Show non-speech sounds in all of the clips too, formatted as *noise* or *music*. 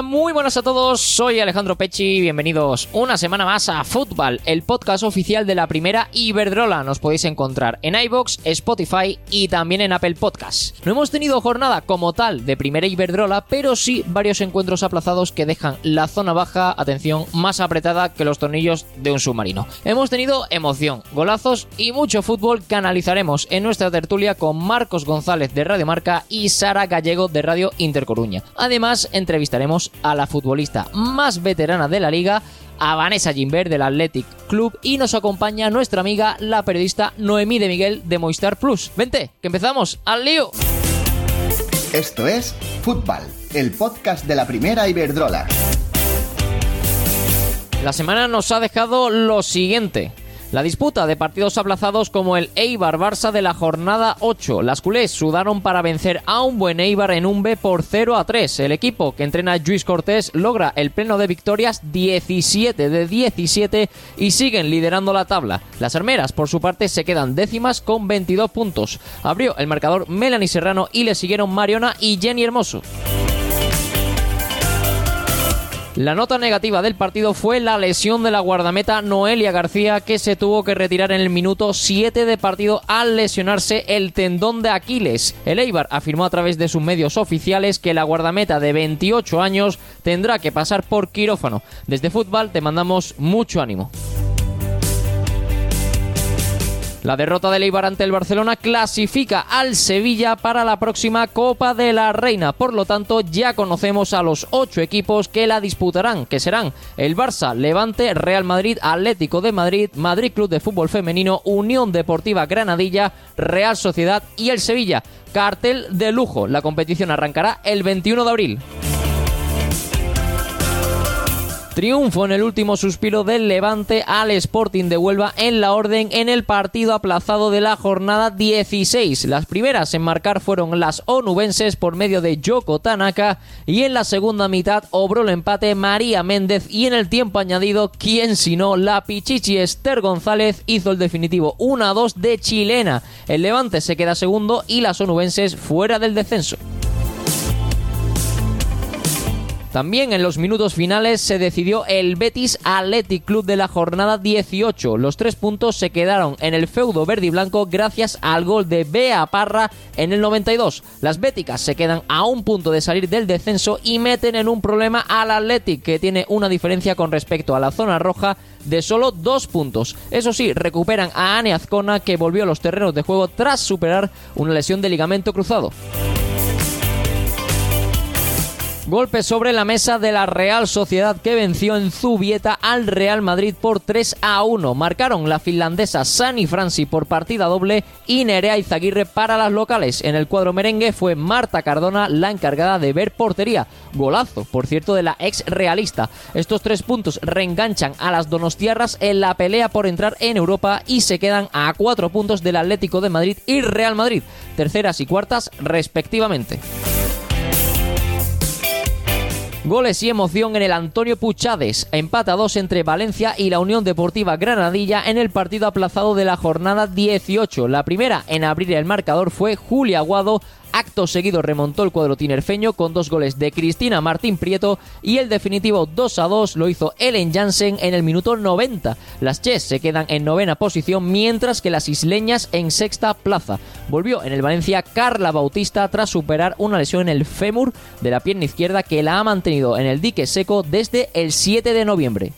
Muy buenas a todos, soy Alejandro Pechi, bienvenidos una semana más a Fútbol, el podcast oficial de la primera Iberdrola. Nos podéis encontrar en iBox, Spotify y también en Apple Podcasts. No hemos tenido jornada como tal de primera Iberdrola, pero sí varios encuentros aplazados que dejan la zona baja, atención, más apretada que los tornillos de un submarino. Hemos tenido emoción, golazos y mucho fútbol que analizaremos en nuestra tertulia con Marcos González de Radio Marca y Sara Gallego de Radio Intercoruña. Además, entrevistaremos a la futbolista más veterana de la liga, a Vanessa Gimbert del Athletic Club y nos acompaña nuestra amiga, la periodista Noemí de Miguel de Movistar Plus. Vente, que empezamos, al lío. Esto es Fútbol, el podcast de la primera Iberdrola. La semana nos ha dejado lo siguiente. La disputa de partidos aplazados como el Eibar Barça de la jornada 8. Las culés sudaron para vencer a un buen Eibar en un B por 0 a 3. El equipo que entrena Luis Cortés logra el pleno de victorias 17 de 17 y siguen liderando la tabla. Las armeras, por su parte, se quedan décimas con 22 puntos. Abrió el marcador Melanie Serrano y le siguieron Mariona y Jenny Hermoso. La nota negativa del partido fue la lesión de la guardameta Noelia García que se tuvo que retirar en el minuto 7 de partido al lesionarse el tendón de Aquiles. El Eibar afirmó a través de sus medios oficiales que la guardameta de 28 años tendrá que pasar por quirófano. Desde fútbol te mandamos mucho ánimo. La derrota del Eibar ante el Barcelona clasifica al Sevilla para la próxima Copa de la Reina. Por lo tanto, ya conocemos a los ocho equipos que la disputarán, que serán el Barça, Levante, Real Madrid, Atlético de Madrid, Madrid Club de Fútbol Femenino, Unión Deportiva Granadilla, Real Sociedad y el Sevilla. Cartel de lujo. La competición arrancará el 21 de abril. Triunfo en el último suspiro del Levante al Sporting de Huelva en la orden en el partido aplazado de la jornada 16. Las primeras en marcar fueron las onubenses por medio de Yoko Tanaka y en la segunda mitad obró el empate María Méndez y en el tiempo añadido, quien sino la Pichichi Esther González hizo el definitivo 1-2 de chilena. El Levante se queda segundo y las onubenses fuera del descenso. También en los minutos finales se decidió el Betis Athletic Club de la jornada 18. Los tres puntos se quedaron en el feudo verde y blanco gracias al gol de Bea Parra en el 92. Las béticas se quedan a un punto de salir del descenso y meten en un problema al Athletic que tiene una diferencia con respecto a la zona roja de solo dos puntos. Eso sí, recuperan a Ane Azcona que volvió a los terrenos de juego tras superar una lesión de ligamento cruzado. Golpe sobre la mesa de la Real Sociedad que venció en Zubieta al Real Madrid por 3 a 1. Marcaron la finlandesa Sani Franci por partida doble y Nerea Izaguirre para las locales. En el cuadro merengue fue Marta Cardona la encargada de ver portería. Golazo, por cierto, de la ex realista. Estos tres puntos reenganchan a las donostiarras en la pelea por entrar en Europa y se quedan a cuatro puntos del Atlético de Madrid y Real Madrid, terceras y cuartas respectivamente. Goles y emoción en el Antonio Puchades. Empata 2 entre Valencia y la Unión Deportiva Granadilla en el partido aplazado de la jornada 18. La primera en abrir el marcador fue Julia Aguado Acto seguido remontó el cuadro tinerfeño con dos goles de Cristina Martín Prieto y el definitivo 2 a 2 lo hizo Ellen Jansen en el minuto 90. Las Chess se quedan en novena posición mientras que las isleñas en sexta plaza. Volvió en el Valencia Carla Bautista tras superar una lesión en el fémur de la pierna izquierda que la ha mantenido en el dique seco desde el 7 de noviembre.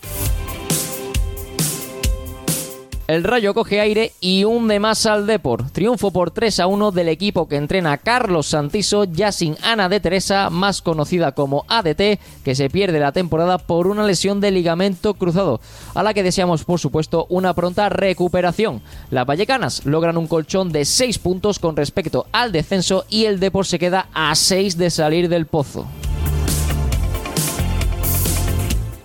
El Rayo coge aire y hunde más al Depor. Triunfo por 3 a 1 del equipo que entrena Carlos Santiso, ya sin Ana de Teresa, más conocida como ADT, que se pierde la temporada por una lesión de ligamento cruzado, a la que deseamos por supuesto una pronta recuperación. Las vallecanas logran un colchón de 6 puntos con respecto al descenso y el Depor se queda a 6 de salir del pozo.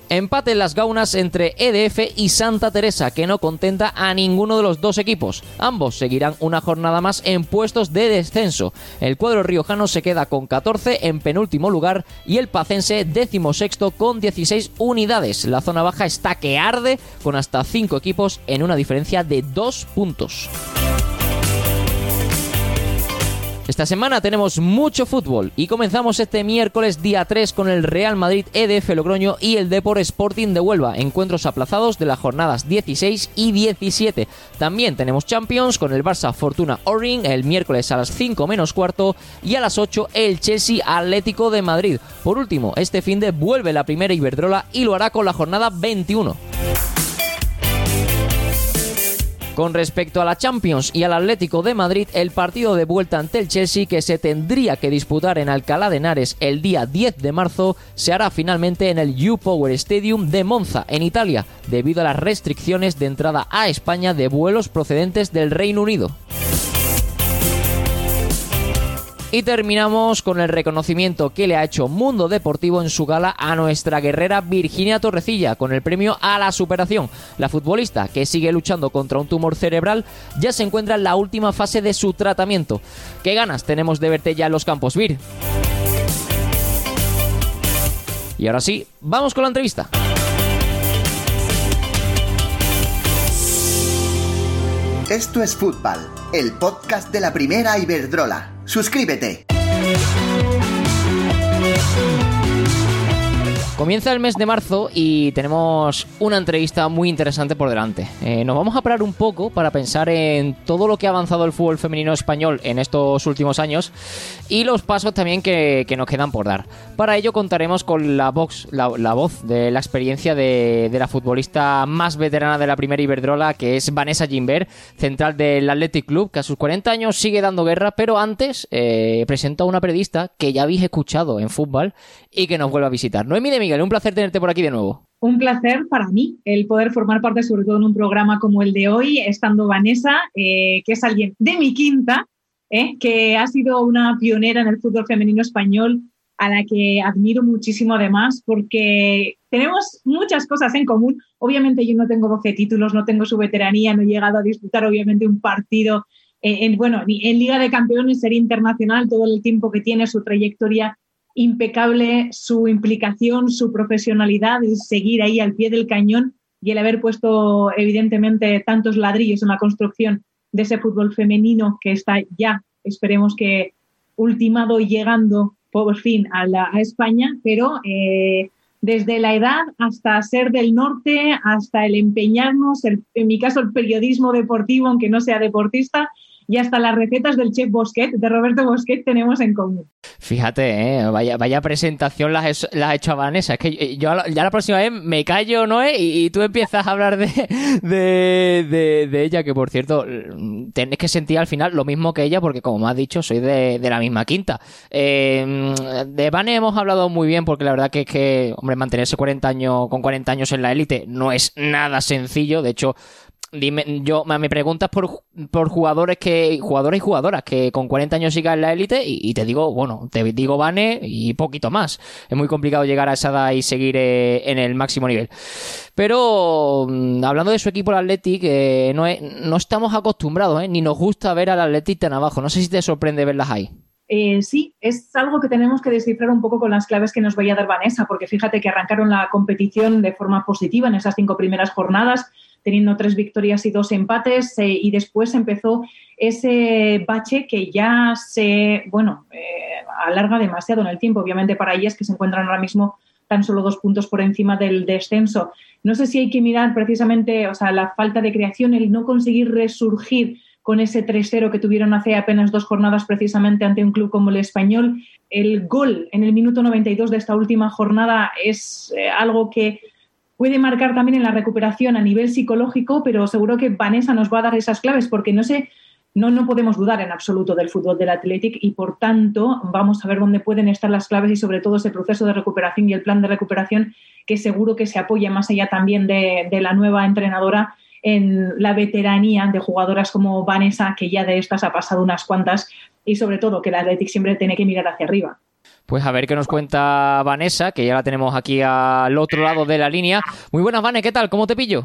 Empate en las gaunas entre EDF y Santa Teresa, que no contenta a ninguno de los dos equipos. Ambos seguirán una jornada más en puestos de descenso. El cuadro riojano se queda con 14 en penúltimo lugar y el pacense décimo sexto con 16 unidades. La zona baja está que arde con hasta 5 equipos en una diferencia de 2 puntos. Esta semana tenemos mucho fútbol y comenzamos este miércoles día 3 con el Real Madrid EDF Logroño y el Depor Sporting de Huelva, encuentros aplazados de las jornadas 16 y 17. También tenemos Champions con el Barça Fortuna Oring el miércoles a las 5 menos cuarto y a las 8 el Chelsea Atlético de Madrid. Por último, este fin de vuelve la primera Iberdrola y lo hará con la jornada 21. Con respecto a la Champions y al Atlético de Madrid, el partido de vuelta ante el Chelsea que se tendría que disputar en Alcalá de Henares el día 10 de marzo se hará finalmente en el U-Power Stadium de Monza, en Italia, debido a las restricciones de entrada a España de vuelos procedentes del Reino Unido. Y terminamos con el reconocimiento que le ha hecho Mundo Deportivo en su gala a nuestra guerrera Virginia Torrecilla con el premio a la superación. La futbolista que sigue luchando contra un tumor cerebral ya se encuentra en la última fase de su tratamiento. ¿Qué ganas tenemos de verte ya en los campos, Vir? Y ahora sí, vamos con la entrevista. Esto es Fútbol, el podcast de la primera Iberdrola. Suscríbete. Comienza el mes de marzo y tenemos una entrevista muy interesante por delante. Eh, nos vamos a parar un poco para pensar en todo lo que ha avanzado el fútbol femenino español en estos últimos años y los pasos también que, nos quedan por dar. Para ello contaremos con la, voz, de la experiencia de, la futbolista más veterana de la primera Iberdrola, que es Vanessa Gimbert, central del Athletic Club, que a sus 40 años sigue dando guerra, pero antes eh, a una periodista que ya habéis escuchado en fútbol y que nos vuelve a visitar. Noemi de Un placer tenerte por aquí de nuevo. Un placer para mí el poder formar parte, sobre todo en un programa como el de hoy, estando Vanessa, eh, que es alguien de mi quinta, eh, que ha sido una pionera en el fútbol femenino español, a la que admiro muchísimo además, porque tenemos muchas cosas en común. Obviamente yo no tengo 12 títulos, no tengo su veteranía, no he llegado a disputar obviamente un partido eh, en, bueno, en Liga de Campeones, sería internacional, todo el tiempo que tiene, su trayectoria impecable su implicación, su profesionalidad, el seguir ahí al pie del cañón y el haber puesto evidentemente tantos ladrillos en la construcción de ese fútbol femenino que está ya, esperemos que ultimado y llegando por fin a, España, pero eh, desde la edad hasta ser del norte, hasta el empeñarnos, en mi caso el periodismo deportivo, aunque no sea deportista, y hasta las recetas del chef Bosquet, de Roberto Bosquet, tenemos en común. Fíjate, ¿eh? vaya, vaya presentación la has, ha hecho a Vanessa. Es que yo ya la próxima vez me callo, ¿no? Y, y tú empiezas a hablar de, de, ella, que por cierto, tienes que sentir al final lo mismo que ella, porque como me has dicho, soy de, la misma quinta. Eh, de Vane hemos hablado muy bien, porque la verdad que es que, hombre, mantenerse 40 años, con 40 años en la élite no es nada sencillo. De hecho, Dime, yo me preguntas por, por jugadores que jugadores y jugadoras que con 40 años sigan en la élite y, te digo, bueno, te digo Vane y poquito más. Es muy complicado llegar a esa edad y seguir eh, en el máximo nivel. Pero mm, hablando de su equipo, el Athletic, eh, no, no estamos acostumbrados, eh, ni nos gusta ver al Athletic tan abajo. No sé si te sorprende verlas ahí. sí, es algo que tenemos que descifrar un poco con las claves que nos vaya a dar Vanessa, porque fíjate que arrancaron la competición de forma positiva en esas cinco primeras jornadas, teniendo tres victorias y dos empates, eh, y después empezó ese bache que ya se, bueno, eh, alarga demasiado en el tiempo, obviamente para ellas que se encuentran ahora mismo tan solo dos puntos por encima del descenso. No sé si hay que mirar precisamente, o sea, la falta de creación, el no conseguir resurgir con ese 3-0 que tuvieron hace apenas dos jornadas precisamente ante un club como el español. El gol en el minuto 92 de esta última jornada es eh, algo que puede marcar también en la recuperación a nivel psicológico, pero seguro que Vanessa nos va a dar esas claves porque no sé, no, no podemos dudar en absoluto del fútbol del Athletic y por tanto vamos a ver dónde pueden estar las claves y sobre todo ese proceso de recuperación y el plan de recuperación que seguro que se apoya más allá también de, de la nueva entrenadora en la veteranía de jugadoras como Vanessa, que ya de estas ha pasado unas cuantas, y sobre todo que el Athletic siempre tiene que mirar hacia arriba. Pues a ver qué nos cuenta Vanessa, que ya la tenemos aquí al otro lado de la línea. Muy buenas, Vanessa, ¿qué tal? ¿Cómo te pillo?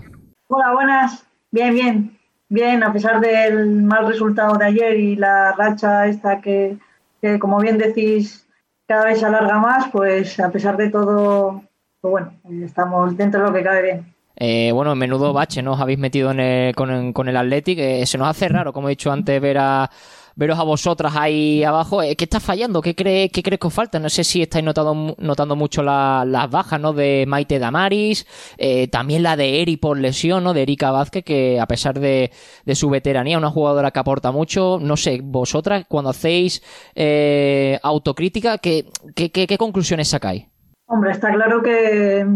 Hola, buenas. Bien, bien. Bien, a pesar del mal resultado de ayer y la racha esta que, que como bien decís, cada vez se alarga más, pues a pesar de todo, pues bueno, estamos dentro de lo que cabe bien. Eh, bueno, menudo bache nos habéis metido en el, con, con el Athletic. Eh, se nos hace raro, como he dicho antes, ver a, veros a vosotras ahí abajo. Eh, ¿Qué está fallando? ¿Qué, cree, qué crees que os falta? No sé si estáis notando, notando mucho la, las bajas ¿no? de Maite Damaris, eh, también la de Eri por lesión, ¿no? de Erika Vázquez, que a pesar de, su veteranía, una jugadora que aporta mucho. No sé, vosotras, cuando hacéis eh, autocrítica, ¿qué, qué, qué, qué conclusiones sacáis? Hombre, está claro que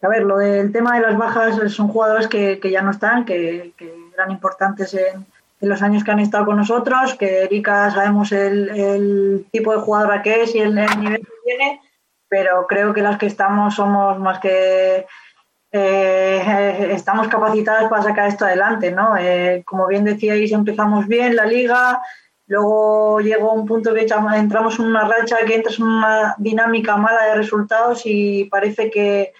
a ver, lo del tema de las bajas son jugadores que, que ya no están, que, que eran importantes en, en, los años que han estado con nosotros, que Erika sabemos el, el tipo de jugadora que es y el, el, nivel que tiene, pero creo que las que estamos somos más que eh, *laughs* estamos capacitadas para sacar esto adelante, ¿no? Eh, como bien decíais, empezamos bien la liga, luego llegó un punto que entramos en una racha que entras en una dinámica mala de resultados y parece que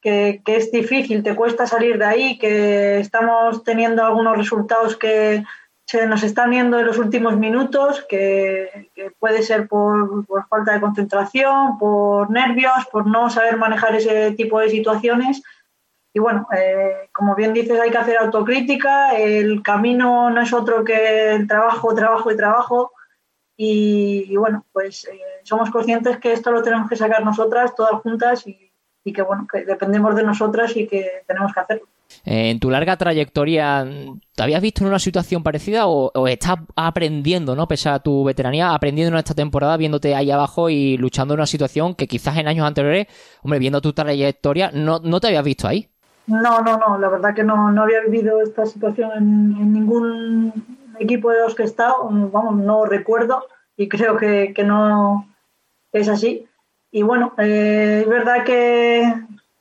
que, que, es difícil, te cuesta salir de ahí, que estamos teniendo algunos resultados que se nos están viendo en los últimos minutos, que, que puede ser por, por, falta de concentración, por nervios, por no saber manejar ese tipo de situaciones. Y bueno, eh, como bien dices, hay que hacer autocrítica, el camino no es otro que el trabajo, trabajo y trabajo. Y, y bueno, pues eh, somos conscientes que esto lo tenemos que sacar nosotras, todas juntas, y, y que bueno, que dependemos de nosotras y que tenemos que hacerlo. Eh, en tu larga trayectoria, ¿te habías visto en una situación parecida o, o, estás aprendiendo, ¿no? Pese a tu veteranía, aprendiendo en esta temporada, viéndote ahí abajo y luchando en una situación que quizás en años anteriores, hombre, viendo tu trayectoria, no, no te habías visto ahí? No, no, no, la verdad que no, no había vivido esta situación en, en ningún equipo de los que he estado, vamos, no recuerdo y creo que, que no es así y bueno, eh, es verdad que,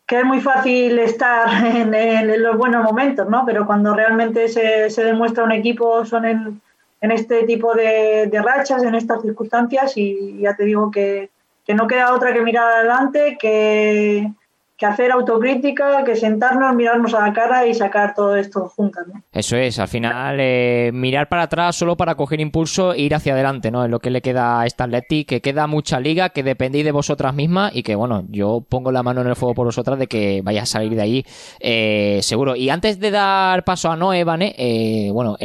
que, es muy fácil estar *laughs* en, en, los buenos momentos, ¿no? Pero cuando realmente se, se demuestra un equipo son en, en este tipo de, de, rachas, en estas circunstancias y ya te digo que, que no queda otra que mirar adelante, que, que hacer autocrítica, que sentarnos, mirarnos a la cara y sacar todo esto juntas. ¿no? Eso es, al final eh, mirar para atrás solo para coger impulso e ir hacia adelante, ¿no? Es lo que le queda a esta Atleti, que queda mucha liga, que dependéis de vosotras mismas y que, bueno, yo pongo la mano en el fuego por vosotras de que vaya a salir de ahí eh, seguro. Y antes de dar paso a Noé, Vane, eh, bueno,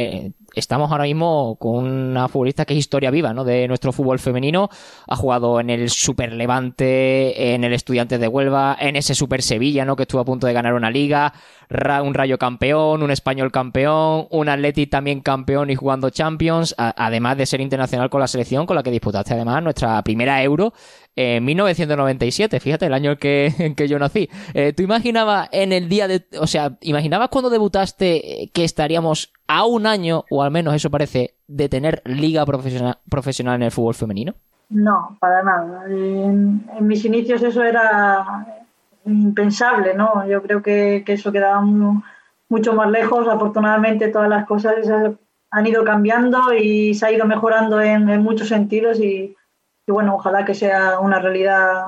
estamos ahora mismo con una futbolista que es historia viva ¿no? de nuestro fútbol femenino. Ha jugado en el Super Levante, en el Estudiantes de Huelva, en ese Super Sevilla, ¿no? que estuvo a punto de ganar una liga, un Rayo campeón, un Español campeón, un Atleti también campeón y jugando Champions, además de ser internacional con la selección con la que disputaste además nuestra primera Euro en 1997, fíjate, el año que, *laughs* en que yo nací. Eh, ¿Tú imaginabas en el día de... O sea, ¿imaginabas cuando debutaste que estaríamos a un año, o al menos eso parece, de tener liga profesional, profesional en el fútbol femenino? No, para nada. En, en mis inicios eso era impensable, ¿no? Yo creo que, que eso quedaba mucho más lejos. Afortunadamente todas las cosas han ido cambiando y se ha ido mejorando en, en muchos sentidos y, y, bueno, ojalá que sea una realidad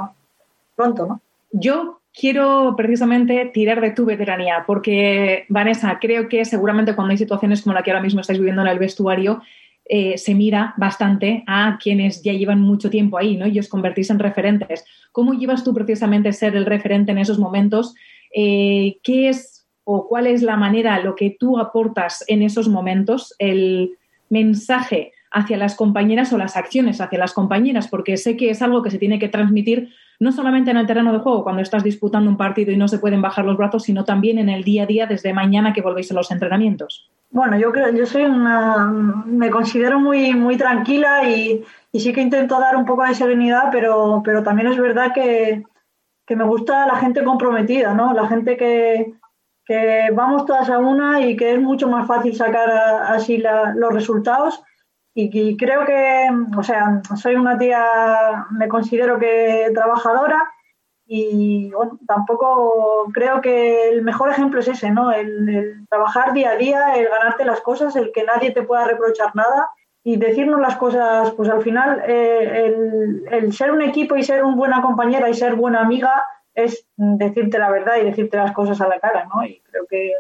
pronto, ¿no? Yo quiero precisamente tirar de tu veteranía, porque Vanessa, creo que seguramente cuando hay situaciones como la que ahora mismo estáis viviendo en el vestuario, eh, se mira bastante a quienes ya llevan mucho tiempo ahí, ¿no? Y os convertís en referentes. ¿Cómo llevas tú precisamente ser el referente en esos momentos? Eh, ¿Qué es o cuál es la manera, lo que tú aportas en esos momentos, el mensaje hacia las compañeras o las acciones hacia las compañeras? Porque sé que es algo que se tiene que transmitir no solamente en el terreno de juego, cuando estás disputando un partido y no se pueden bajar los brazos, sino también en el día a día desde mañana que volvéis a los entrenamientos. Bueno, yo creo, yo soy una, me considero muy, muy tranquila y, y, sí que intento dar un poco de serenidad, pero, pero también es verdad que, que me gusta la gente comprometida, ¿no? La gente que, que vamos todas a una y que es mucho más fácil sacar así los resultados. Y, creo que, o sea, soy una tía, me considero que trabajadora y bueno, tampoco creo que el mejor ejemplo es ese, ¿no? El, trabajar día a día, el ganarte las cosas, el que nadie te pueda reprochar nada y decirnos las cosas, pues al final eh, el ser un equipo y ser una buena compañera y ser buena amiga es decirte la verdad y decirte las cosas a la cara, ¿no? Y creo que,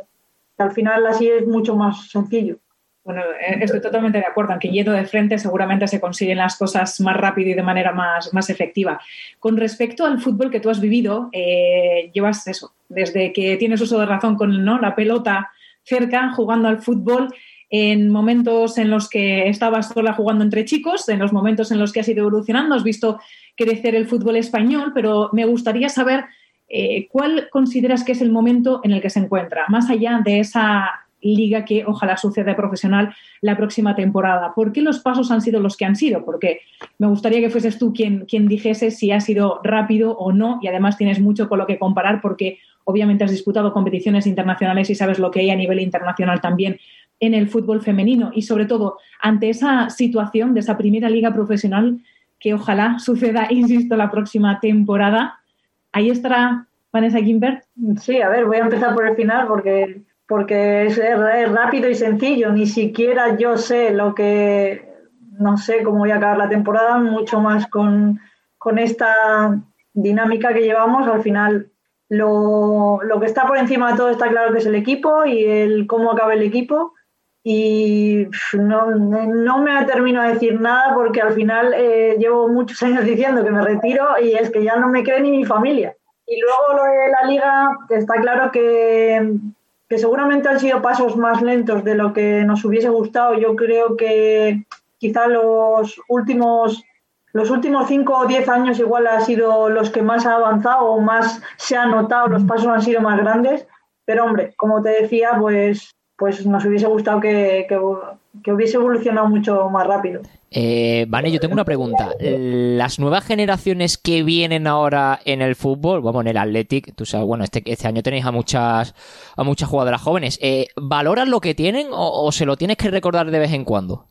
al final así es mucho más sencillo. Bueno, eh, estoy totalmente de acuerdo, aunque yendo de frente seguramente se consiguen las cosas más rápido y de manera más, más efectiva. Con respecto al fútbol que tú has vivido, eh, llevas eso, desde que tienes uso de razón con ¿no? la pelota cerca, jugando al fútbol, en momentos en los que estabas sola jugando entre chicos, en los momentos en los que has ido evolucionando, has visto crecer el fútbol español, pero me gustaría saber eh, cuál consideras que es el momento en el que se encuentra, más allá de esa liga que ojalá suceda profesional la próxima temporada. ¿Por qué los pasos han sido los que han sido? Porque me gustaría que fueses tú quien, quien dijese si ha sido rápido o no y además tienes mucho con lo que comparar porque obviamente has disputado competiciones internacionales y sabes lo que hay a nivel internacional también en el fútbol femenino y sobre todo ante esa situación de esa primera liga profesional que ojalá suceda, *laughs* insisto, la próxima temporada. Ahí estará Vanessa Gimbert. Sí, a ver, voy a empezar por el final porque, porque es, rápido y sencillo. Ni siquiera yo sé lo que, no sé cómo voy a acabar la temporada, mucho más con, con esta dinámica que llevamos. Al final, lo, lo que está por encima de todo está claro que es el equipo y el cómo acaba el equipo y no, no me termino a decir nada porque al final eh, llevo muchos años diciendo que me retiro y es que ya no me cree ni mi familia. Y luego lo de la liga, está claro que, que seguramente han sido pasos más lentos de lo que nos hubiese gustado. Yo creo que quizá los últimos los últimos 5 o 10 años igual han sido los que más ha avanzado o más se ha notado, los pasos han sido más grandes. Pero hombre, como te decía, pues pues nos hubiese gustado que, hubiese evolucionado mucho más rápido. Eh, vale, yo tengo una pregunta. Las nuevas generaciones que vienen ahora en el fútbol, bueno, en el Athletic, tú sabes, bueno, este, este año tenéis a muchas, a muchas jugadoras jóvenes. Eh, ¿Valoran lo que tienen o, se lo tienes que recordar de vez en cuando?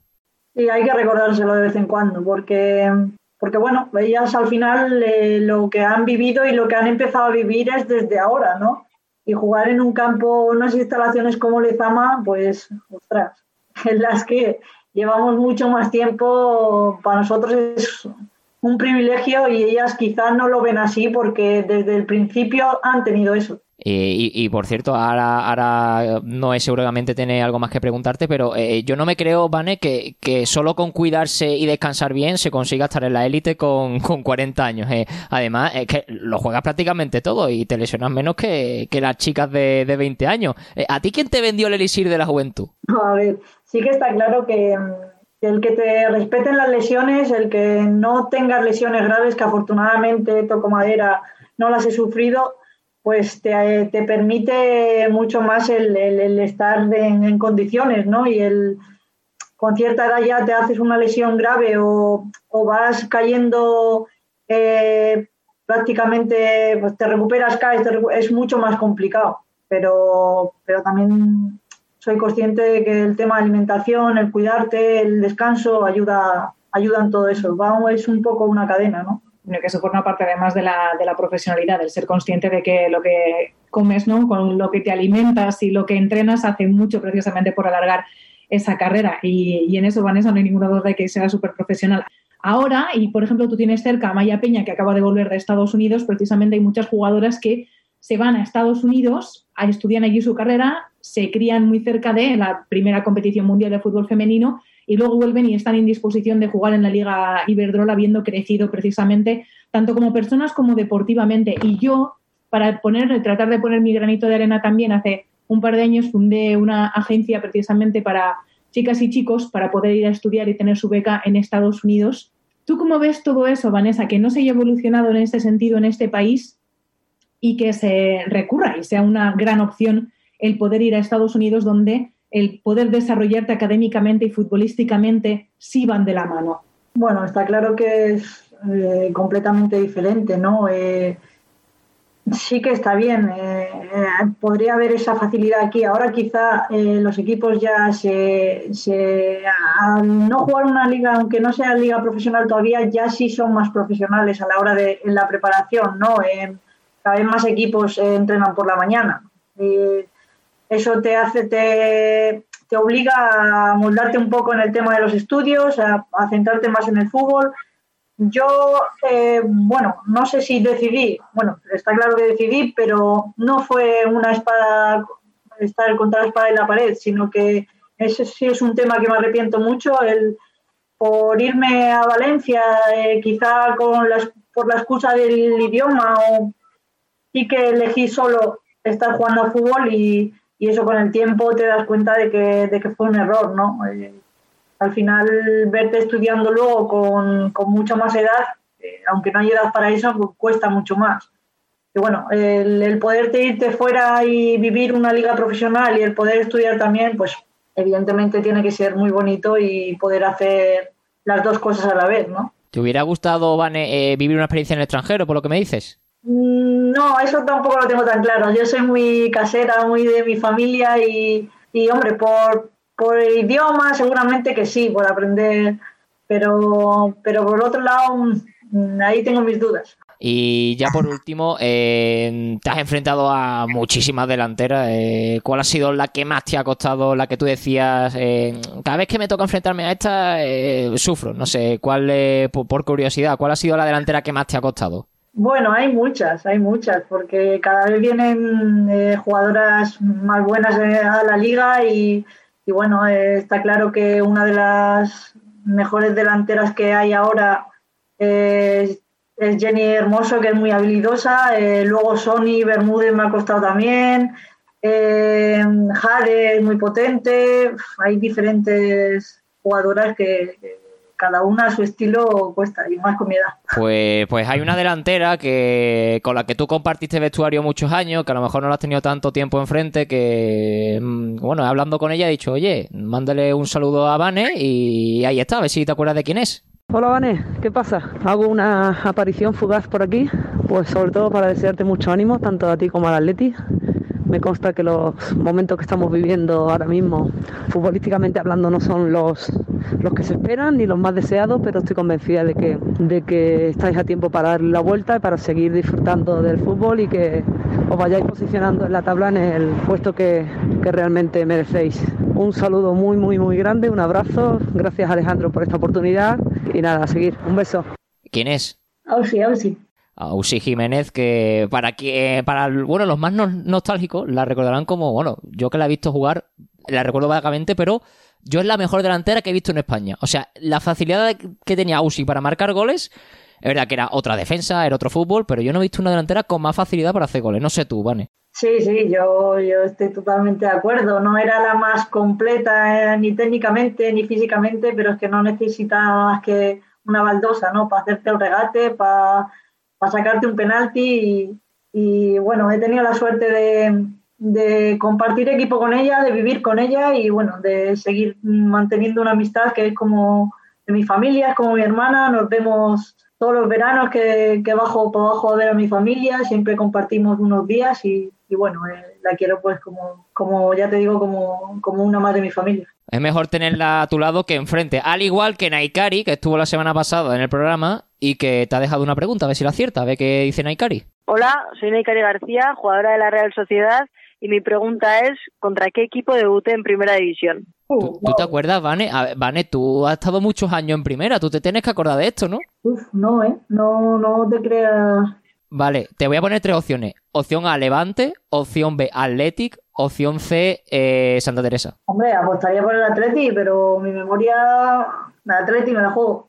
Sí, hay que recordárselo de vez en cuando, porque, porque bueno, ellas al final eh, lo que han vivido y lo que han empezado a vivir es desde ahora, ¿no? y jugar en un campo, unas instalaciones como Lezama, pues, ostras, *laughs* en las que llevamos mucho más tiempo, para nosotros es un privilegio y ellas quizás no lo ven así porque desde el principio han tenido eso. Eh, y, por cierto, ahora, ahora no es seguramente tener algo más que preguntarte, pero eh, yo no me creo, Vane, que, que, solo con cuidarse y descansar bien se consiga estar en la élite con, *laughs* con 40 años. Eh. Además, es que lo juegas prácticamente todo y te lesionas menos que, las chicas de, de 20 años. ¿A ti quién te vendió el elixir de la juventud? *laughs* A ver, sí que está claro que el que te respeten las lesiones, el que no tengas lesiones graves, que afortunadamente toco madera, no las he sufrido, pues te, te permite mucho más el, el, estar en, condiciones, ¿no? Y el con cierta edad ya te haces una lesión grave o, o vas cayendo eh, prácticamente, pues te recuperas, caes, es mucho más complicado. Pero, pero también soy consciente de que el tema de alimentación, el cuidarte, el descanso ayuda, ayuda en todo eso. Vamos, es un poco una cadena, ¿no? que eso forma parte además de la, de la profesionalidad, el ser consciente de que lo que comes, ¿no? con lo que te alimentas y lo que entrenas hace mucho precisamente por alargar esa carrera. Y, en eso, Vanessa, no hay ninguna duda de que sea súper profesional. Ahora, y por ejemplo, tú tienes cerca a Maya Peña, que acaba de volver de Estados Unidos, precisamente hay muchas jugadoras que se van a Estados Unidos, a estudiar allí su carrera, se crían muy cerca de la primera competición mundial de fútbol femenino y luego vuelven y están en disposición de jugar en la Liga Iberdrola, habiendo crecido precisamente tanto como personas como deportivamente. Y yo, para poner, tratar de poner mi granito de arena también, hace un par de años fundé una agencia precisamente para chicas y chicos para poder ir a estudiar y tener su beca en Estados Unidos. ¿Tú cómo ves todo eso, Vanessa, que no se haya evolucionado en este sentido en este país y que se recurra y sea una gran opción el poder ir a Estados Unidos donde el poder desarrollarte académicamente y futbolísticamente sí van de la mano. Bueno, está claro que es eh, completamente diferente, ¿no? Eh, sí que está bien. Eh, podría haber esa facilidad aquí. Ahora quizá los equipos ya se, se, al no jugar una liga, aunque no sea liga profesional todavía, ya sí son más profesionales a la hora de en la preparación, ¿no? cada vez más equipos entrenan por la mañana. Eso te hace, te, te obliga a moldarte un poco en el tema de los estudios, a, a centrarte más en el fútbol. Yo, eh, bueno, no sé si decidí, bueno, está claro que decidí, pero no fue una espada, estar contra la espada en la pared, sino que ese sí es un tema que me arrepiento mucho, el por irme a Valencia, eh, quizá con por la excusa del idioma, o, y que elegí solo estar jugando al fútbol y, y, eso con el tiempo te das cuenta de que, de que fue un error, ¿no? Eh, al final verte estudiando luego con, con mucha más edad, eh, aunque no hay edad para eso, pues cuesta mucho más. Y bueno, el, el poderte irte fuera y vivir una liga profesional y el poder estudiar también, pues evidentemente tiene que ser muy bonito y poder hacer las dos cosas a la vez, ¿no? ¿Te hubiera gustado, Vane, eh, vivir una experiencia en el extranjero, por lo que me dices? Mm, no, eso tampoco lo tengo tan claro. Yo soy muy casera, muy de mi familia y, y hombre, por, por el idioma, seguramente que sí, por aprender, pero, pero por otro lado, mm, ahí tengo mis dudas. Y ya por último, eh, te has enfrentado a muchísimas delanteras. Eh, ¿Cuál ha sido la que más te ha costado? La que tú decías, eh, cada vez que me toca enfrentarme a esta, sufro. No sé, ¿cuál, por, curiosidad, cuál ha sido la delantera que más te ha costado? Bueno, hay muchas, hay muchas, porque cada vez vienen jugadoras más buenas a la liga y, y bueno, eh, está claro que una de las mejores delanteras que hay ahora es Jenny Hermoso, que es muy habilidosa. Eh, luego Sony Bermúdez me ha costado también. Eh, Jade es muy potente. Hay diferentes jugadoras que, cada una a su estilo cuesta y más comida. Pues, pues hay una delantera que con la que tú compartiste vestuario muchos años, que a lo mejor no la has tenido tanto tiempo enfrente, que mm, bueno, hablando con ella he dicho, oye, mándale un saludo a Vane y ahí está, a ver si te acuerdas de quién es. Hola Vane, ¿qué pasa? Hago una aparición fugaz por aquí, pues sobre todo para desearte mucho ánimo, tanto a ti como al Atleti. Me consta que los momentos que estamos viviendo ahora mismo, futbolísticamente hablando, no son los, los que se esperan ni los más deseados, pero estoy convencida de que, de que estáis a tiempo para dar la vuelta y para seguir disfrutando del fútbol y que os vayáis posicionando en la tabla en el puesto que, que realmente merecéis. Un saludo muy, muy, muy grande, un abrazo. Gracias Alejandro por esta oportunidad y nada, a seguir. Un beso. ¿Quién es? Ausi, Ausi a Usi Jiménez, que para que para bueno, los más nostálgicos la recordarán como, bueno, yo que la he visto jugar, la recuerdo vagamente, pero yo es la mejor delantera que he visto en España. O sea, la facilidad que tenía Usi para marcar goles, es verdad que era otra defensa, era otro fútbol, pero yo no he visto una delantera con más facilidad para hacer goles. No sé tú, Vane. Sí, sí, yo, yo estoy totalmente de acuerdo. No era la más completa eh, ni técnicamente ni físicamente, pero es que no necesitaba más que una baldosa, ¿no? Para hacerte el regate, para para sacarte un penalti y, bueno, he tenido la suerte de, compartir equipo con ella, de vivir con ella y bueno, de seguir manteniendo una amistad que es como de mi familia, es como mi hermana, nos vemos todos los veranos que, que bajo por abajo a ver a mi familia, siempre compartimos unos días y, bueno, eh, la quiero pues como, como ya te digo, como, como una más de mi familia. Es mejor tenerla a tu lado que enfrente. Al igual que Naikari, que estuvo la semana pasada en el programa y que te ha dejado una pregunta, a ver si la acierta, a ver qué dice Naikari. Hola, soy Naikari García, jugadora de la Real Sociedad, y mi pregunta es, ¿contra qué equipo debuté en Primera División? ¿Tú, te acuerdas, Vane? Vane, tú has estado muchos años en Primera, tú te tienes que acordar de esto, ¿no? Uf, no, ¿eh? No, no te creas... Vale, te voy a poner tres opciones. Opción A, Levante. Opción B, Athletic. Opción C, eh, Santa Teresa. Hombre, apostaría por el Atleti, pero mi memoria... El Atleti me la juego.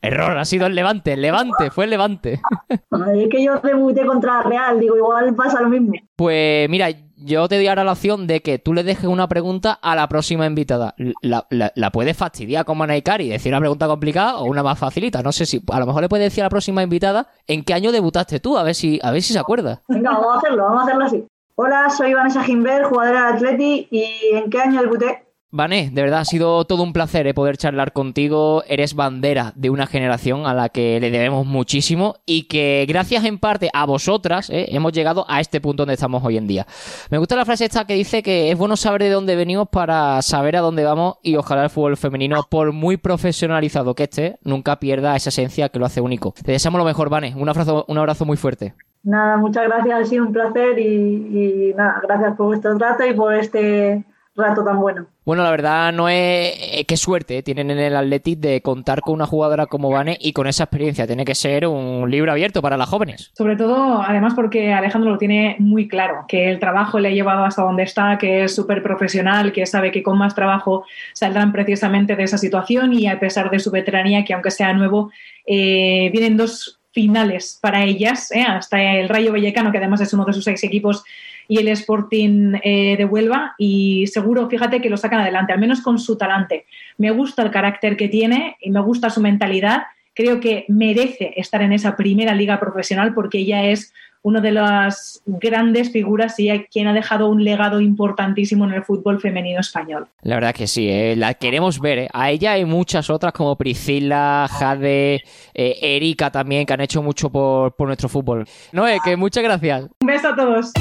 Error, ha sido el Levante, el Levante, fue el Levante. Es que yo debuté contra Real, digo, igual pasa lo mismo. Pues mira, yo te doy ahora la opción de que tú le dejes una pregunta a la próxima invitada. La, la, puedes fastidiar como Naikari, decir una pregunta complicada o una más facilita. No sé si, a lo mejor le puedes decir a la próxima invitada en qué año debutaste tú, a ver si, a ver si se acuerda. Venga, vamos a hacerlo, vamos a hacerlo así. Hola, soy Vanessa Gimber, jugadora de Atleti, ¿y en qué año debuté? Vané, de verdad ha sido todo un placer eh, poder charlar contigo. Eres bandera de una generación a la que le debemos muchísimo y que gracias en parte a vosotras eh, hemos llegado a este punto donde estamos hoy en día. Me gusta la frase esta que dice que es bueno saber de dónde venimos para saber a dónde vamos y ojalá el fútbol femenino, por muy profesionalizado que esté, nunca pierda esa esencia que lo hace único. Te deseamos lo mejor, Vané. Un abrazo, un abrazo muy fuerte. Nada, muchas gracias, ha sido un placer y, y nada, gracias por vuestro trato y por este rato tan bueno. Bueno, la verdad no es... Qué suerte tienen en el Athletic de contar con una jugadora como Vane y con esa experiencia. Tiene que ser un libro abierto para las jóvenes. Sobre todo, además, porque Alejandro lo tiene muy claro, que el trabajo le ha llevado hasta donde está, que es súper profesional, que sabe que con más trabajo saldrán precisamente de esa situación y a pesar de su veteranía, que aunque sea nuevo, eh, vienen dos finales para ellas, ¿eh? hasta el Rayo Vallecano, que además es uno de sus ex equipos y el Sporting eh, de Huelva y seguro, fíjate que lo sacan adelante, al menos con su talante. Me gusta el carácter que tiene y me gusta su mentalidad. Creo que merece estar en esa primera liga profesional porque ella es una de las grandes figuras y quien ha dejado un legado importantísimo en el fútbol femenino español. La verdad que sí, eh, la queremos ver. Eh. A ella y muchas otras como Priscila, Jade, Erika también, que han hecho mucho por, por nuestro fútbol. Noé, que muchas gracias. Un beso a todos.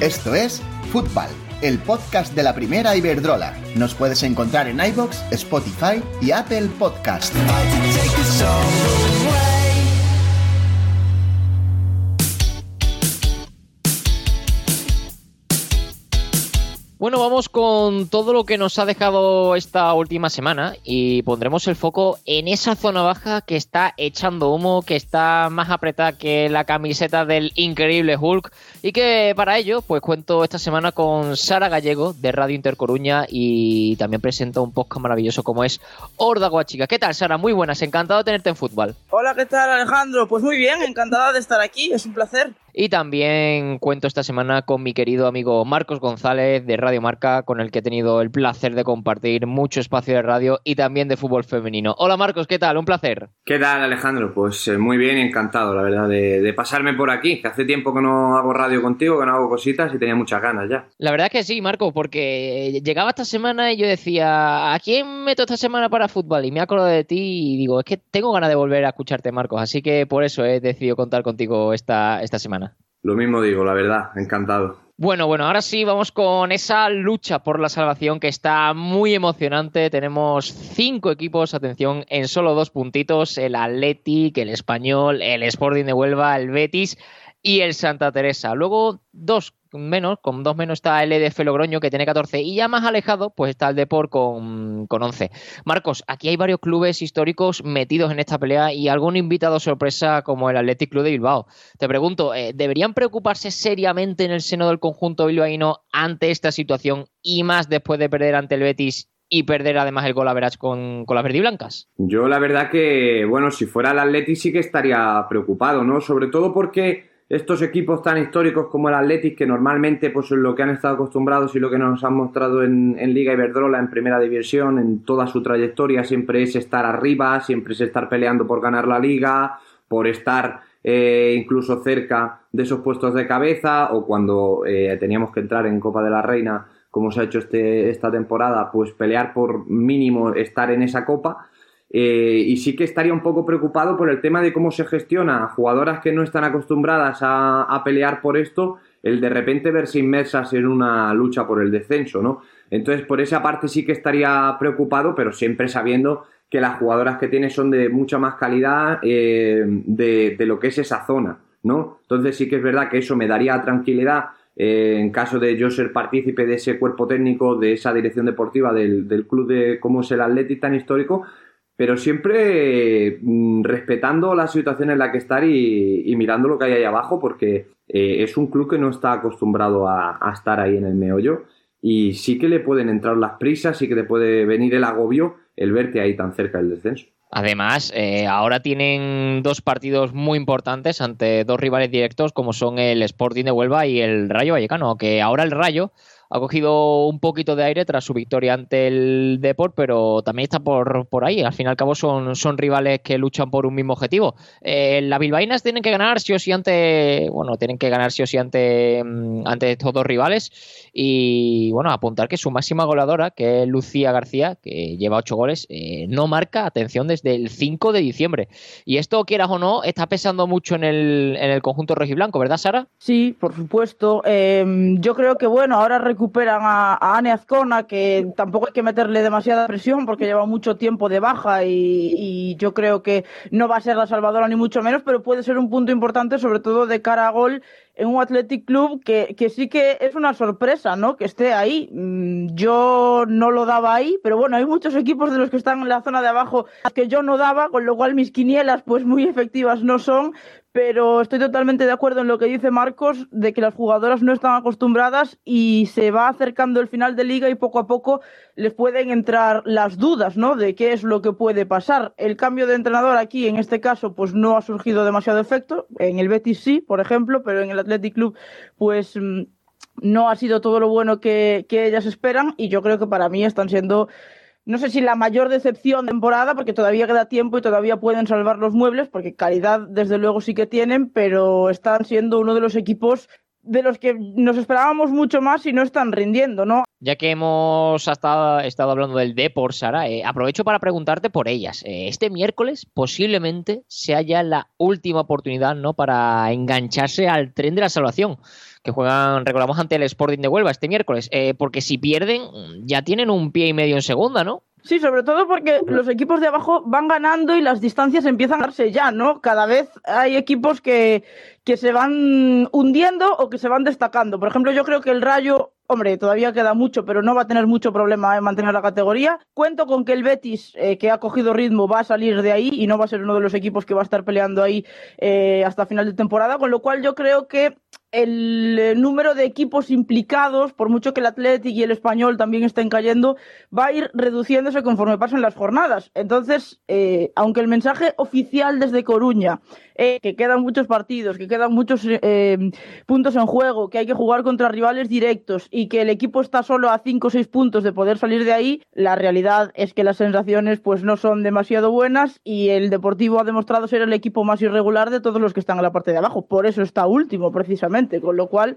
Esto es Fútbol, el podcast de la primera Iberdrola. Nos puedes encontrar en iBox, Spotify y Apple Podcast. Bueno, vamos con todo lo que nos ha dejado esta última semana y pondremos el foco en esa zona baja que está echando humo, que está más apretada que la camiseta del increíble Hulk y que para ello pues cuento esta semana con Sara Gallego de Radio Intercoruña y también presenta un podcast maravilloso como es Horda Guachica. ¿Qué tal Sara? Muy buenas, encantado de tenerte en fútbol. Hola, ¿qué tal Alejandro? Pues muy bien, encantada de estar aquí, es un placer. Y también cuento esta semana con mi querido amigo Marcos González de Radio Marca, con el que he tenido el placer de compartir mucho espacio de radio y también de fútbol femenino. Hola Marcos, ¿qué tal? Un placer. ¿Qué tal Alejandro? Pues eh, muy bien, encantado, la verdad, de, pasarme por aquí, que hace tiempo que no hago radio contigo, que no hago cositas y tenía muchas ganas ya. La verdad es que sí, Marcos, porque llegaba esta semana y yo decía, ¿a quién meto esta semana para fútbol? Y me acuerdo de ti y digo, es que tengo ganas de volver a escucharte, Marcos, así que por eso he decidido contar contigo esta, esta semana. Lo mismo digo, la verdad, encantado. Bueno, bueno, ahora sí vamos con esa lucha por la salvación que está muy emocionante. Tenemos cinco equipos, atención, en solo dos puntitos: el Athletic, el Español, el Sporting de Huelva, el Betis y el Santa Teresa. Luego dos menos, con dos menos está el EDF Logroño que tiene 14 y ya más alejado pues está el Deport con, con 11. Marcos, aquí hay varios clubes históricos metidos en esta pelea y algún invitado sorpresa como el Athletic Club de Bilbao. Te pregunto, eh, ¿deberían preocuparse seriamente en el seno del conjunto bilbaíno ante esta situación y más después de perder ante el Betis y perder además el gol a con, con las verdiblancas? Yo la verdad que, bueno, si fuera el Athletic sí que estaría preocupado, ¿no? Sobre todo porque estos equipos tan históricos como el Athletic, que normalmente pues lo que han estado acostumbrados y lo que nos han mostrado en, Liga Iberdrola, en Primera División, en toda su trayectoria, siempre es estar arriba, siempre es estar peleando por ganar la Liga, por estar eh, incluso cerca de esos puestos de cabeza, o cuando eh, teníamos que entrar en Copa de la Reina, como se ha hecho este, esta temporada, pues pelear por mínimo estar en esa Copa eh, y sí que estaría un poco preocupado por el tema de cómo se gestiona a jugadoras que no están acostumbradas a, pelear por esto, el de repente verse inmersas en una lucha por el descenso, ¿no? Entonces, por esa parte sí que estaría preocupado, pero siempre sabiendo que las jugadoras que tiene son de mucha más calidad eh, de, lo que es esa zona, ¿no? Entonces sí que es verdad que eso me daría tranquilidad eh, en caso de yo ser partícipe de ese cuerpo técnico, de esa dirección deportiva del, club de cómo es el Athletic tan histórico, pero siempre mm, respetando la situación en la que estar y, mirando lo que hay ahí abajo, porque eh, es un club que no está acostumbrado a, estar ahí en el meollo y sí que le pueden entrar las prisas, sí que le puede venir el agobio el verte ahí tan cerca del descenso. Además, eh, ahora tienen dos partidos muy importantes ante dos rivales directos como son el Sporting de Huelva y el Rayo Vallecano, que ahora el Rayo ha cogido un poquito de aire tras su victoria ante el Deport, pero también está por, por ahí. Al fin y al cabo son, son rivales que luchan por un mismo objetivo. Eh, las bilbaínas tienen que ganar sí o sí ante, bueno, tienen que ganar sí o sí ante, mm, ante estos dos rivales y bueno, apuntar que su máxima goleadora, que es Lucía García, que lleva ocho goles, eh, no marca, atención, desde el 5 de diciembre. Y esto, quieras o no, está pesando mucho en el, en el conjunto rojiblanco, ¿verdad, Sara? Sí, por supuesto. Em, yo creo que, bueno, ahora recuperan a, a Azcona, que tampoco hay que meterle demasiada presión porque lleva mucho tiempo de baja y, yo creo que no va a ser la salvadora ni mucho menos, pero puede ser un punto importante, sobre todo de cara a gol en un Athletic Club que, que, sí que es una sorpresa, ¿no? Que esté ahí. Mm, yo no lo daba ahí, pero bueno, hay muchos equipos de los que están en la zona de abajo que yo no daba, con lo cual mis quinielas pues muy efectivas no son, pero estoy totalmente de acuerdo en lo que dice Marcos de que las jugadoras no están acostumbradas y se va acercando el final de liga y poco a poco les pueden entrar las dudas, ¿no? De qué es lo que puede pasar. El cambio de entrenador aquí, en este caso, pues no ha surgido demasiado efecto. En el Betis sí, por ejemplo, pero en el Athletic Club, pues mm, no ha sido todo lo bueno que, que ellas esperan y yo creo que para mí están siendo no sé si la mayor decepción de temporada, porque todavía queda tiempo y todavía pueden salvar los muebles, porque calidad desde luego sí que tienen, pero están siendo uno de los equipos de los que nos esperábamos mucho más y no están rindiendo, ¿no? Ya que hemos estado, hablando del Depor, Sara, eh, aprovecho para preguntarte por ellas. Eh, este miércoles posiblemente sea ya la última oportunidad, ¿no? Para engancharse al tren de la salvación que juegan, recordamos, ante el Sporting de Huelva este miércoles, eh, porque si pierden ya tienen un pie y medio en segunda, ¿no? Sí, sobre todo porque los equipos de abajo van ganando y las distancias empiezan a darse ya, ¿no? Cada vez hay equipos que, que se van hundiendo o que se van destacando. Por ejemplo, yo creo que el Rayo, hombre, todavía queda mucho, pero no va a tener mucho problema en mantener la categoría. Cuento con que el Betis, eh, que ha cogido ritmo, va a salir de ahí y no va a ser uno de los equipos que va a estar peleando ahí eh, hasta final de temporada, con lo cual yo creo que el eh, número de equipos implicados, por mucho que el Athletic y el Español también estén cayendo, va a ir reduciéndose conforme pasen las jornadas. Entonces, eh, aunque el mensaje oficial desde Coruña, eh, que quedan muchos partidos, que quedan muchos eh, puntos en juego, que hay que jugar contra rivales directos y que el equipo está solo a 5 o 6 puntos de poder salir de ahí, la realidad es que las sensaciones pues no son demasiado buenas y el Deportivo ha demostrado ser el equipo más irregular de todos los que están en la parte de abajo. Por eso está último, precisamente con lo cual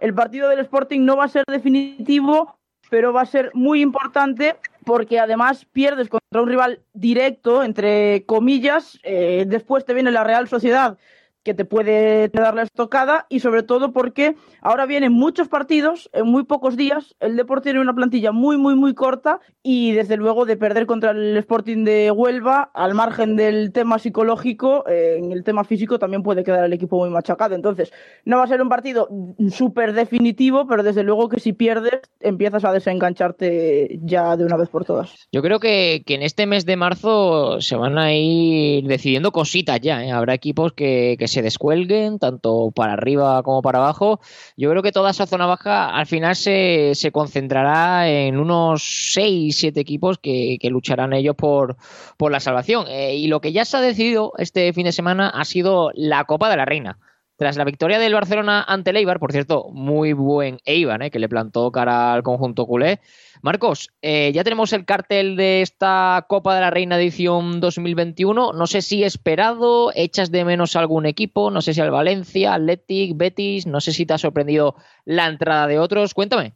el partido del Sporting no va a ser definitivo, pero va a ser muy importante porque además pierdes contra un rival directo, entre comillas, eh, después te viene la Real Sociedad que te puede dar la estocada y sobre todo porque ahora vienen muchos partidos en muy pocos días. El Deportivo tiene una plantilla muy, muy, muy corta y desde luego de perder contra el Sporting de Huelva, al margen del tema psicológico, eh, en el tema físico también puede quedar el equipo muy machacado. Entonces, no va a ser un partido súper definitivo, pero desde luego que si pierdes empiezas a desengancharte ya de una vez por todas. Yo creo que, que en este mes de marzo se van a ir decidiendo cositas ya. ¿eh? Habrá equipos que, que se descuelguen, tanto para arriba como para abajo. Yo creo que toda esa zona baja al final se, se concentrará en unos 6, 7 equipos que, que lucharán ellos por, por la salvación. Eh, y lo que ya se ha decidido este fin de semana ha sido la Copa de la Reina. Tras la victoria del Barcelona ante el Eibar, por cierto, muy buen Eibar, eh, que le plantó cara al conjunto culé. Marcos, eh, ya tenemos el cartel de esta Copa de la Reina edición 2021. No sé si esperado, echas de menos algún equipo, no sé si al Valencia, Athletic, Betis, no sé si te ha sorprendido la entrada de otros. Cuéntame.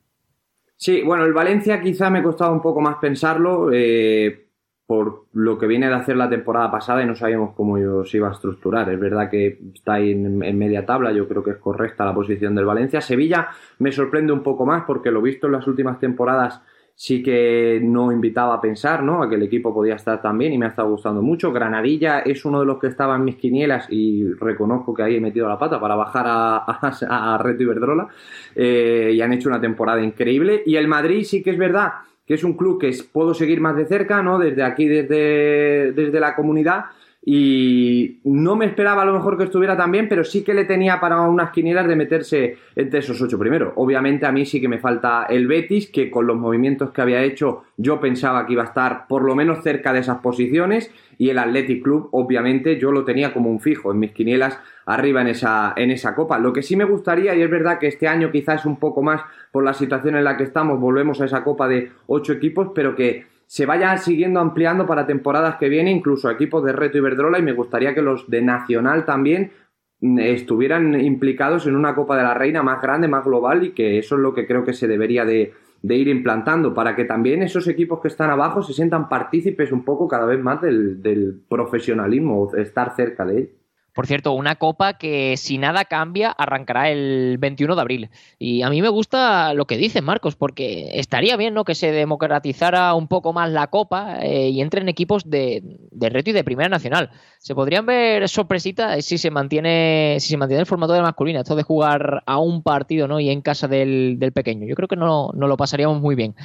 Sí, bueno, el Valencia quizá me ha costado un poco más pensarlo. Eh, por lo que viene de hacer la temporada pasada y no sabíamos cómo se iba a estructurar. Es verdad que está ahí en, media tabla, yo creo que es correcta la posición del Valencia. Sevilla me sorprende un poco más porque lo visto en las últimas temporadas sí que no invitaba a pensar, ¿no? A que el equipo podía estar tan bien y me ha estado gustando mucho. Granadilla es uno de los que estaba en mis quinielas y reconozco que ahí he metido la pata para bajar a, a, a Reto Iberdrola eh, y han hecho una temporada increíble. Y el Madrid sí que es verdad que es un club que puedo seguir más de cerca, ¿no? Desde aquí, desde, desde la comunidad. y no me esperaba a lo mejor que estuviera tan bien, pero sí que le tenía para unas quinielas de meterse entre esos ocho primero. Obviamente a mí sí que me falta el Betis, que con los movimientos que había hecho yo pensaba que iba a estar por lo menos cerca de esas posiciones y el Athletic Club obviamente yo lo tenía como un fijo en mis quinielas arriba en esa, en esa copa. Lo que sí me gustaría, y es verdad que este año quizás un poco más por la situación en la que estamos, volvemos a esa copa de ocho equipos, pero que se vaya siguiendo ampliando para temporadas que vienen, incluso equipos de Reto Iberdrola, y me gustaría que los de Nacional también mm, estuvieran implicados en una Copa de la Reina más grande, más global, y que eso es lo que creo que se debería de, ir implantando, para que también esos equipos que están abajo se sientan partícipes un poco cada vez más del, del profesionalismo, estar cerca de él. Por cierto, una copa que si nada cambia arrancará el 21 de abril. Y a mí me gusta lo que dices, Marcos, porque estaría bien ¿no? que se democratizara un poco más la copa eh, y entren equipos de, reto y de primera nacional. Se podrían ver sorpresitas si se mantiene si se mantiene el formato de masculina, esto de jugar a un partido ¿no? y en casa del, pequeño. Yo creo que no, no lo pasaríamos muy bien.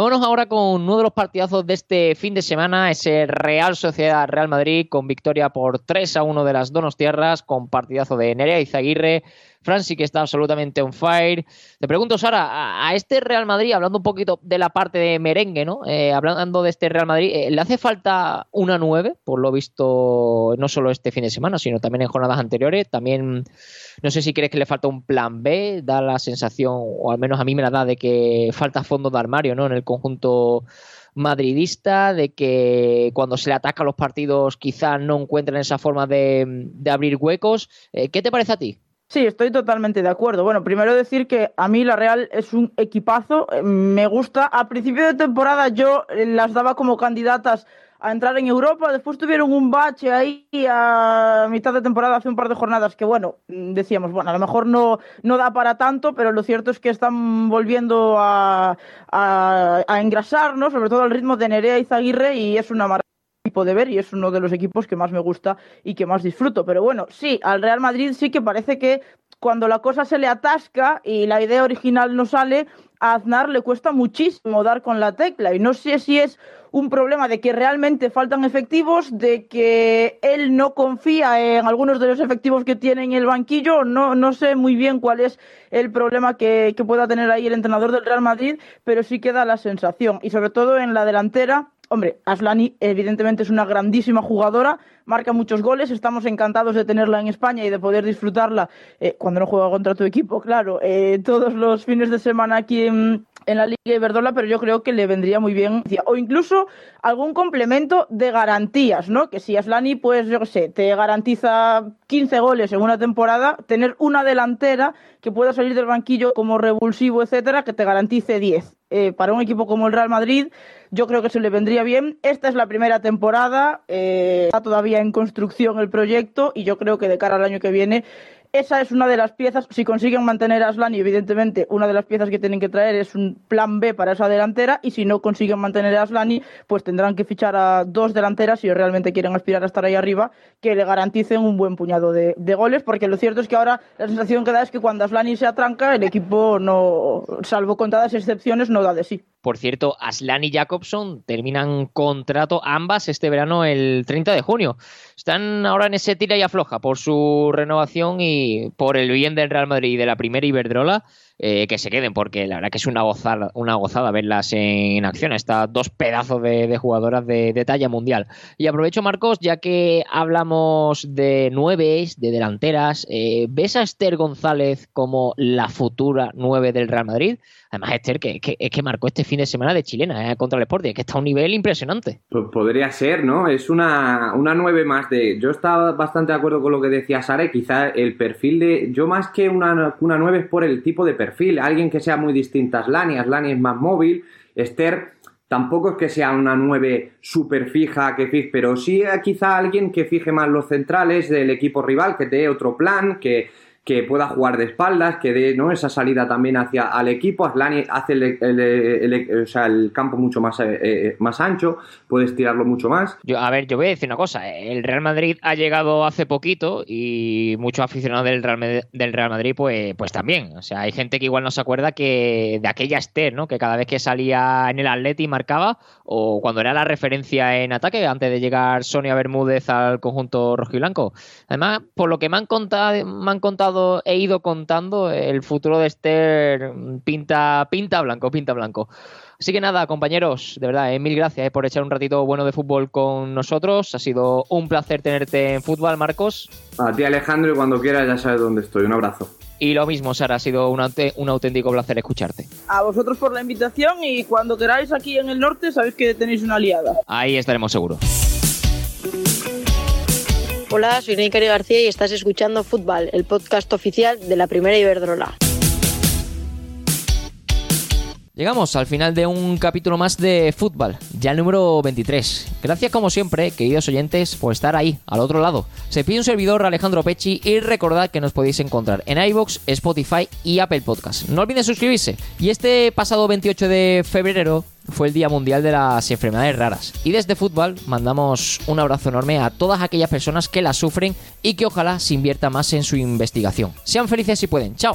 Vámonos ahora con uno de los partidazos de este fin de semana, ese Real Sociedad Real Madrid con victoria por 3 a 1 de las Donos Tierras, con partidazo de Nerea Izaguirre. Franci que está absolutamente on fire. Te pregunto, Sara, a, este Real Madrid, hablando un poquito de la parte de merengue, ¿no? Eh, hablando de este Real Madrid, eh, ¿le hace falta una 9? Por lo visto, no solo este fin de semana, sino también en jornadas anteriores. También, no sé si crees que le falta un plan B, da la sensación, o al menos a mí me la da, de que falta fondo de armario, ¿no? En el conjunto madridista, de que cuando se le ataca a los partidos quizás no encuentren esa forma de, abrir huecos. Eh, ¿Qué te parece a ti? Sí, estoy totalmente de acuerdo. Bueno, primero decir que a mí la Real es un equipazo, eh, me gusta. A principio de temporada yo eh, las daba como candidatas a entrar en Europa. Después tuvieron un bache ahí a mitad de temporada, hace un par de jornadas, que bueno, decíamos, bueno, a lo mejor no, no da para tanto, pero lo cierto es que están volviendo a, a, a engrasar, ¿no? Sobre todo al ritmo de Nerea y Zaguirre, y es una maravilla ver y es uno de los equipos que más me gusta y que más disfruto. Pero bueno, sí, al Real Madrid sí que parece que cuando la cosa se le atasca y la idea original no sale, a Aznar le cuesta muchísimo dar con la tecla. Y no sé si es un problema de que realmente faltan efectivos, de que él no confía en algunos de los efectivos que tiene en el banquillo. No, no sé muy bien cuál es el problema que, que pueda tener ahí el entrenador del Real Madrid, pero sí queda la sensación. Y sobre todo en la delantera, Hombre, Aslani evidentemente es una grandísima jugadora, marca muchos goles, estamos encantados de tenerla en España y de poder disfrutarla eh, cuando no juega contra tu equipo, claro, eh, todos los fines de semana aquí en, la Liga Iberdola, pero yo creo que le vendría muy bien, o incluso algún complemento de garantías, ¿no? Que si Aslani, pues yo qué sé, te garantiza 15 goles en una temporada, tener una delantera que pueda salir del banquillo como revulsivo, etcétera, que te garantice 10. Eh, para un equipo como el Real Madrid, yo creo que se le vendría bien. Esta es la primera temporada, eh, está todavía en construcción el proyecto y yo creo que de cara al año que viene esa es una de las piezas, si consiguen mantener a Aslan, y evidentemente una de las piezas que tienen que traer es un plan B para esa delantera, y si no consiguen mantener a Aslani, pues tendrán que fichar a dos delanteras si realmente quieren aspirar a estar ahí arriba, que le garanticen un buen puñado de, goles, porque lo cierto es que ahora la sensación que da es que cuando Aslani se atranca, el equipo no, salvo contadas excepciones, no da de sí. Por cierto, Aslan y Jacobson terminan contrato ambas este verano el 30 de junio. Están ahora en ese tira y afloja por su renovación y por el bien del Real Madrid y de la primera Iberdrola. Eh, que se queden, porque la verdad que es una gozada, una gozada verlas en acción, estas dos pedazos de, jugadoras de, talla mundial. Y aprovecho, Marcos, ya que hablamos de nueves, de delanteras, eh, ¿ves a Esther González como la futura nueve del Real Madrid? Además, Esther, que, es que marcó este fin de semana de chilena eh, contra el Sporting, que está a un nivel impresionante. Pues podría ser, ¿no? Es una, una nueve más de. Yo estaba bastante de acuerdo con lo que decía Sara, quizá el perfil de. Yo más que una, una nueve es por el tipo de perfil. Alguien que sea muy distinta a Aslani. Aslani es más móvil. Esther tampoco es que sea una nueve súper fija, que fije, pero sí quizá alguien que fije más los centrales del equipo rival, que dé otro plan, que que pueda jugar de espaldas, que dé ¿no? esa salida también hacia al equipo. Aslani hace el, campo mucho más, eh, eh, más ancho, puede estirarlo mucho más. A ver, yo voy a decir una cosa. El Real Madrid ha llegado hace poquito y muchos aficionados del Real, del Real Madrid, pues, pues también. O sea, hay gente que igual no se acuerda que de aquella Esther, ¿no? Que cada vez que salía en el Atleti marcaba, o cuando era la referencia en ataque, antes de llegar Sonia Bermúdez al conjunto rojiblanco. Además, por lo que me han contado, me han contado he ido contando, el futuro de Esther pinta, pinta blanco, pinta blanco. Así que nada, compañeros, de verdad, eh, mil gracias eh, por echar un ratito bueno de fútbol con nosotros. Ha sido un placer tenerte en fútbol, Marcos. A ti, Alejandro, y cuando quieras ya sabes dónde estoy. Un abrazo. Y lo mismo, Sara, ha sido un, un auténtico placer escucharte. A vosotros por la invitación y cuando queráis aquí en el norte sabéis que tenéis una aliada. Ahí estaremos seguros. Hola, soy Neikari García y estás escuchando Fútbol, el podcast oficial de la Primera Iberdrola. Llegamos al final de un capítulo más de fútbol, ya el número 23. Gracias como siempre, queridos oyentes, por estar ahí, al otro lado. Se pide un servidor Alejandro Pecci y recordad que nos podéis encontrar en iVoox, Spotify y Apple Podcast. No olviden suscribirse. Y este pasado 28 de febrero fue el Día Mundial de las Enfermedades Raras. Y desde fútbol mandamos un abrazo enorme a todas aquellas personas que las sufren y que ojalá se invierta más en su investigación. Sean felices si pueden. Chao.